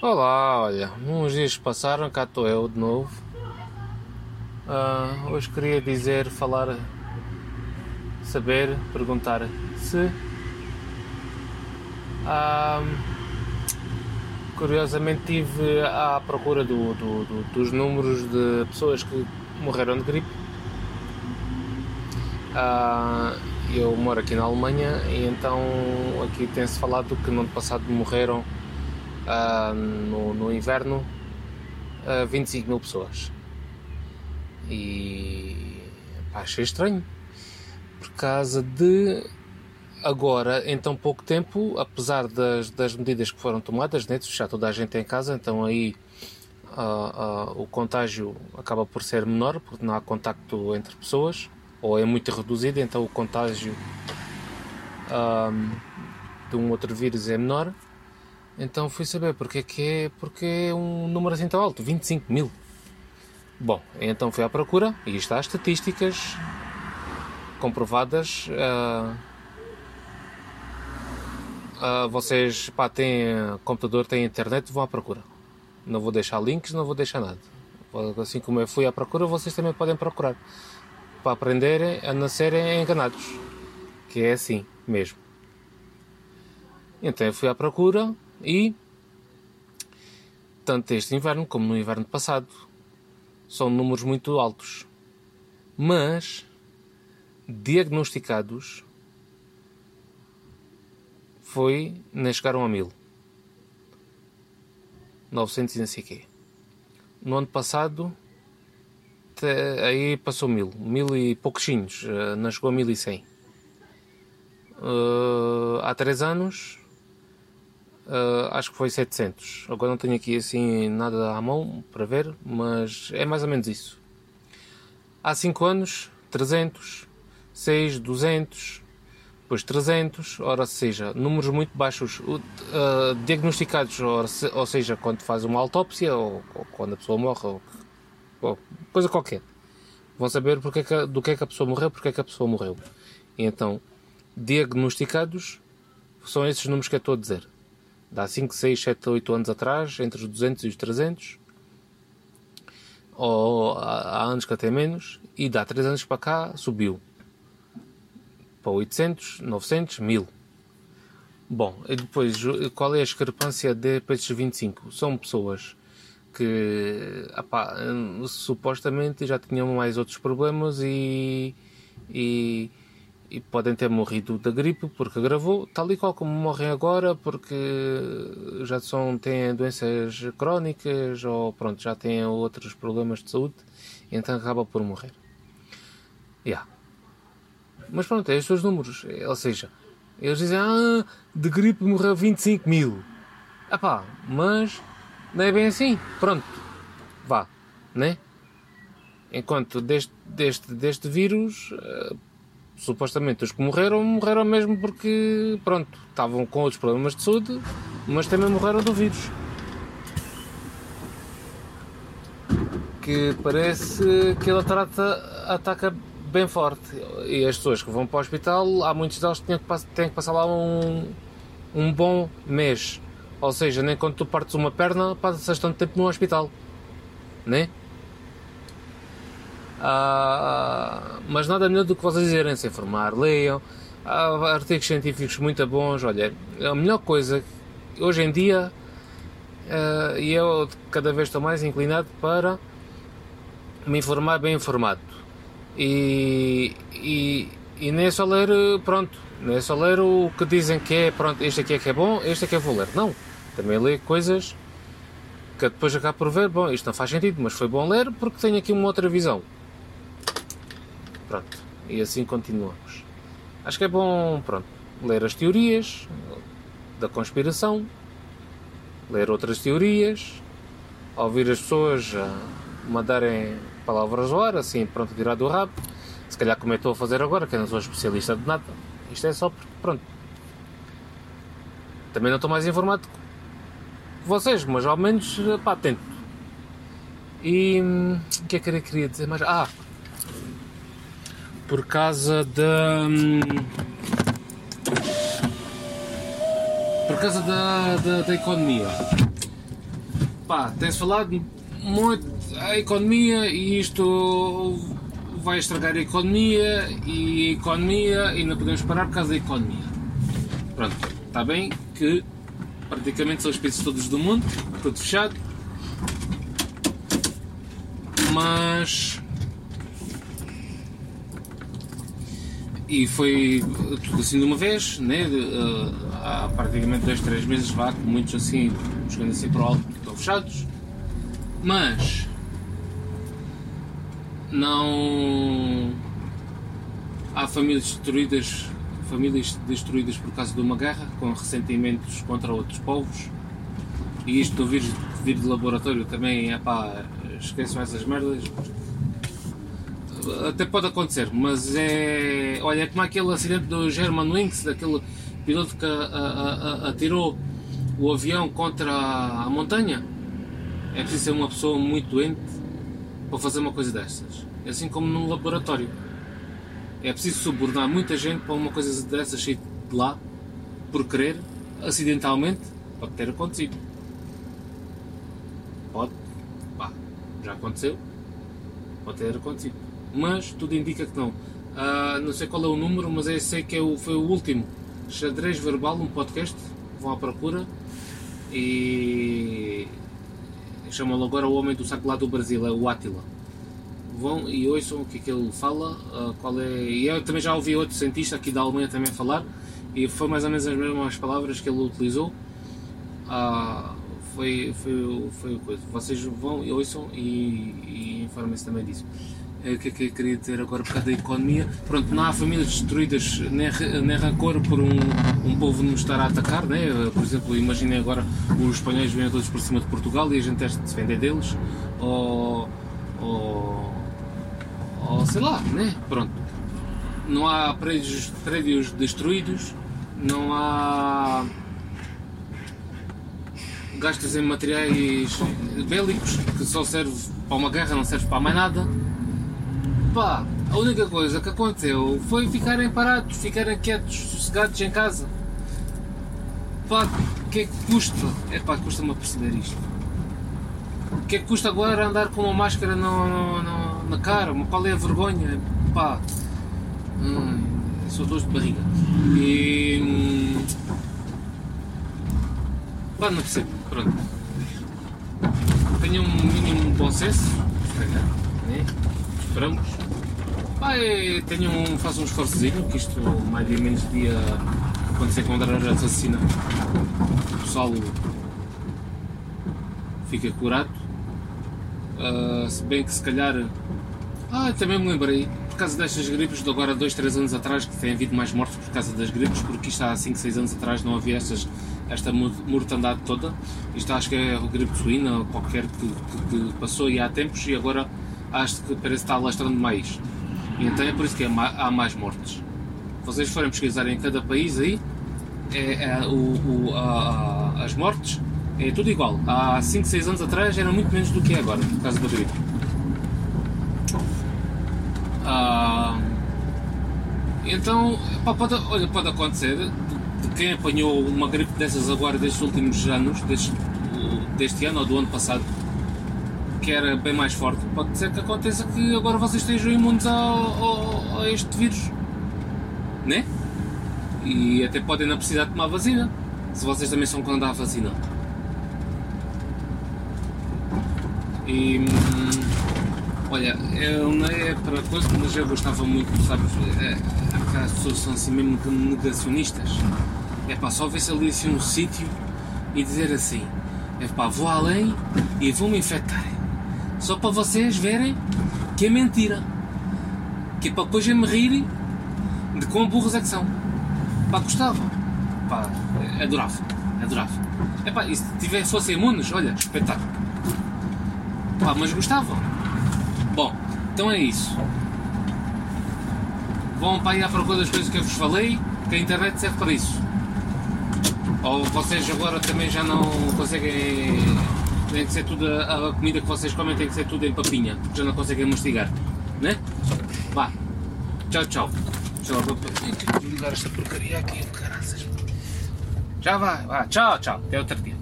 Olá, olha, uns dias passaram, cá estou eu de novo. Ah, hoje queria dizer, falar, saber, perguntar se. Ah, curiosamente estive à procura do, do- do- dos números de pessoas que morreram de gripe. Ah, eu moro aqui na Alemanha e então aqui tem-se falado que no ano passado morreram ah, no, no inverno ah, 25 mil pessoas. E pá, achei estranho. Por causa de agora, em tão pouco tempo, apesar das, das medidas que foram tomadas, né, de fechar toda a gente em casa, então aí ah, o contágio acaba por ser menor, porque não há contacto entre pessoas, ou é muito reduzido, então o contágio de um outro vírus é menor. Então fui saber porque é que é, porque é um número assim tão alto, 25 mil. Bom, então fui à procura e está as estatísticas comprovadas. ah, ah, vocês pá, têm computador, têm internet, vão à procura. Não vou deixar links, não vou deixar nada. Assim como eu fui à procura, vocês também podem procurar. Para aprenderem a não serem enganados. Que é assim mesmo. Então eu fui à procura e tanto este inverno como no inverno passado são números muito altos. Mas diagnosticados foi nem chegaram a mil. 900 e não sei quê. No ano passado te- aí passou mil, mil e pouquinhos, eh, não chegou a mil e cem. Eh, há três anos Uh, acho que foi 700. Agora não tenho aqui assim nada à mão para ver, mas é mais ou menos isso. Há 5 anos, 300, 6, 200, depois 300, ora seja, números muito baixos uh, diagnosticados, ora se- ou seja, quando faz uma autópsia ou, ou quando a pessoa morre, ou, ou coisa qualquer. Vão saber porque é que- do que é que a pessoa morreu, porque é que a pessoa morreu. E então, diagnosticados são esses números que eu estou a dizer. Dá 5, 6, 7, 8 anos atrás, entre os 200 e os 300. Ou há há anos que até menos. E dá 3 anos para cá, subiu. Para 800, 900, 1000. Bom, e depois, qual é a discrepância de, para estes 25? São pessoas que, apá, hum, supostamente já tinham mais outros problemas e, e, e podem ter morrido da gripe porque agravou, tal e qual como morrem agora porque já são, têm doenças crónicas ou pronto, já têm outros problemas de saúde, então acaba por morrer. Yeah. Mas pronto, é estes os números. Ou seja, eles dizem, ah, de gripe morreu 25 mil. Ah pá, mas não é bem assim. Pronto, vá, né? Enquanto deste, deste, deste vírus, eh, supostamente os que morreram, morreram mesmo porque, pronto, estavam com outros problemas de saúde, mas também morreram do vírus. Que parece que ele trata, ataca bem forte. E as pessoas que vão para o hospital, há muitos deles que têm que, pass- têm que passar lá um, um bom mês. Ou seja, nem quando tu partes uma perna, passas tanto tempo no hospital. Né? Ah, mas nada melhor do que vocês dizerem, se informar, leiam. Há artigos científicos muito bons. Olha, a melhor coisa hoje em dia, ah, e eu cada vez estou mais inclinado para me informar bem informado. E, e, e nem é só ler, pronto, não é só ler o que dizem que é, pronto, este aqui é que é bom, este é que eu vou ler. Não, também leio coisas que depois acabo por ver, bom, isto não faz sentido, mas foi bom ler porque tenho aqui uma outra visão. Pronto, e assim continuamos. Acho que é bom, pronto, ler as teorias da conspiração, ler outras teorias, ouvir as pessoas a mandarem palavras ao ar, assim, pronto, tirar do rabo. Se calhar como eu estou a fazer agora, que eu não sou especialista de nada. Isto é só porque, pronto. Também não estou mais informado que vocês, mas ao menos, pá, tento. E hum, o que é que eu queria dizer mais? Ah, por causa da. hum, Por causa da, da, da economia. pá, tem-se falado muito a economia e isto vai estragar a economia e a economia e não podemos parar por causa da economia. Pronto, está bem que praticamente são os países todos do mundo, tudo fechado, mas e foi tudo assim de uma vez, né? Uh, há praticamente dois, três meses vá, com muitos assim, chegando assim para o alto, estão fechados, mas não há famílias destruídas, famílias destruídas por causa de uma guerra, com ressentimentos contra outros povos, e isto do vírus, vírus de laboratório também é pá, esqueçam essas merdas, até pode acontecer, mas é. Olha, é como aquele acidente do German Wings, daquele piloto que a, a, a, atirou o avião contra a montanha. É preciso ser uma pessoa muito doente para fazer uma coisa destas. É assim como num laboratório. É preciso subornar muita gente para uma coisa dessas sair de lá, por querer, acidentalmente, pode ter acontecido. Pode. Bah, já aconteceu. Pode ter acontecido mas tudo indica que não. Uh, não sei qual é o número, mas eu sei que é o, foi o último. Xadrez Verbal, um podcast. Vão à procura. E chamam-lo agora o homem do saco lá do Brasil, é o Átila. Vão e ouçam o que é que ele fala, uh, qual é. E eu também já ouvi outro cientista aqui da Alemanha também falar, e foi mais ou menos as mesmas palavras que ele utilizou. Uh, foi, foi, foi coisa. Vocês vão e ouçam e, e informem-se também disso. É o que é que eu queria dizer agora por causa da economia. Pronto, não há famílias destruídas nem, nem rancor por um, um povo nos estar a atacar, né? Por exemplo, imaginem agora os espanhóis vêm todos por cima de Portugal e a gente testa de defender deles, ou, ou, ou sei lá, né? Pronto. Não há prédios, prédios destruídos, não há gastos em materiais bélicos que só serve para uma guerra, não serve para mais nada Pá, a única coisa que aconteceu foi ficarem parados, ficarem quietos, sossegados em casa. Pá, o que é que custa? É pá, custa-me a perceber isto. O que é que custa agora andar com uma máscara no, no, no, na cara? Qual é a vergonha? Pá, hum, sou dor de barriga. E. Hum, pá, não percebo, pronto. Tenho um mínimo bom senso, né? Pai, tenho um, um esforçozinho, que isto mais ou menos dia quando se encontrar a assassina, o pessoal fica curado. Uh, se bem que se calhar. Ah, também me lembrei, por causa destas gripes de agora 2, 3 anos atrás, que tem havido mais mortes por causa das gripes, porque isto há 5, 6 anos atrás não havia estas, esta mortandade toda. Isto acho que é a gripe suína qualquer que, que, que passou e há tempos e agora acho que parece estar lastrando mais. E então é por isso que é há mais mortes. Vocês forem pesquisar em cada país aí, é, é o, o, a, as mortes é tudo igual. Há 5, 6 anos atrás era muito menos do que é agora, por causa da gripe. Ah, então, pode, olha, pode acontecer de, de, quem apanhou uma gripe dessas agora destes últimos anos, deste, deste ano ou do ano passado, que era bem mais forte, pode ser que aconteça que agora vocês estejam imunes ao, ao, a este vírus. Né? E até podem não precisar de tomar vacina. Se vocês também são contra a vacina. E. Hum, olha, eu não é para coisa, mas eu gostava muito, sabes? É, as pessoas são assim mesmo negacionistas. É pá, só ver se ali assim um sítio e dizer assim: é pá, vou além e vou me infectar. Só para vocês verem que é mentira. Que é para depois me rirem de quão burros é que são. Pá, gostava. Pá, adorava. Adorava. Epá, e se tiver, fossem imunes, olha, espetáculo. Pá, mas gostavam. Bom, então é isso. Vão para aí à procura das coisas que eu vos falei, que a internet serve para isso. Ou vocês agora também já não conseguem tem que ser tudo, a, a, comida que vocês comem tem que ser tudo em papinha, porque já não conseguem mastigar, né? Vá, tchau, tchau. Vou ligar esta porcaria aqui, caraças. Já vai, vá, tchau, tchau, até outro dia.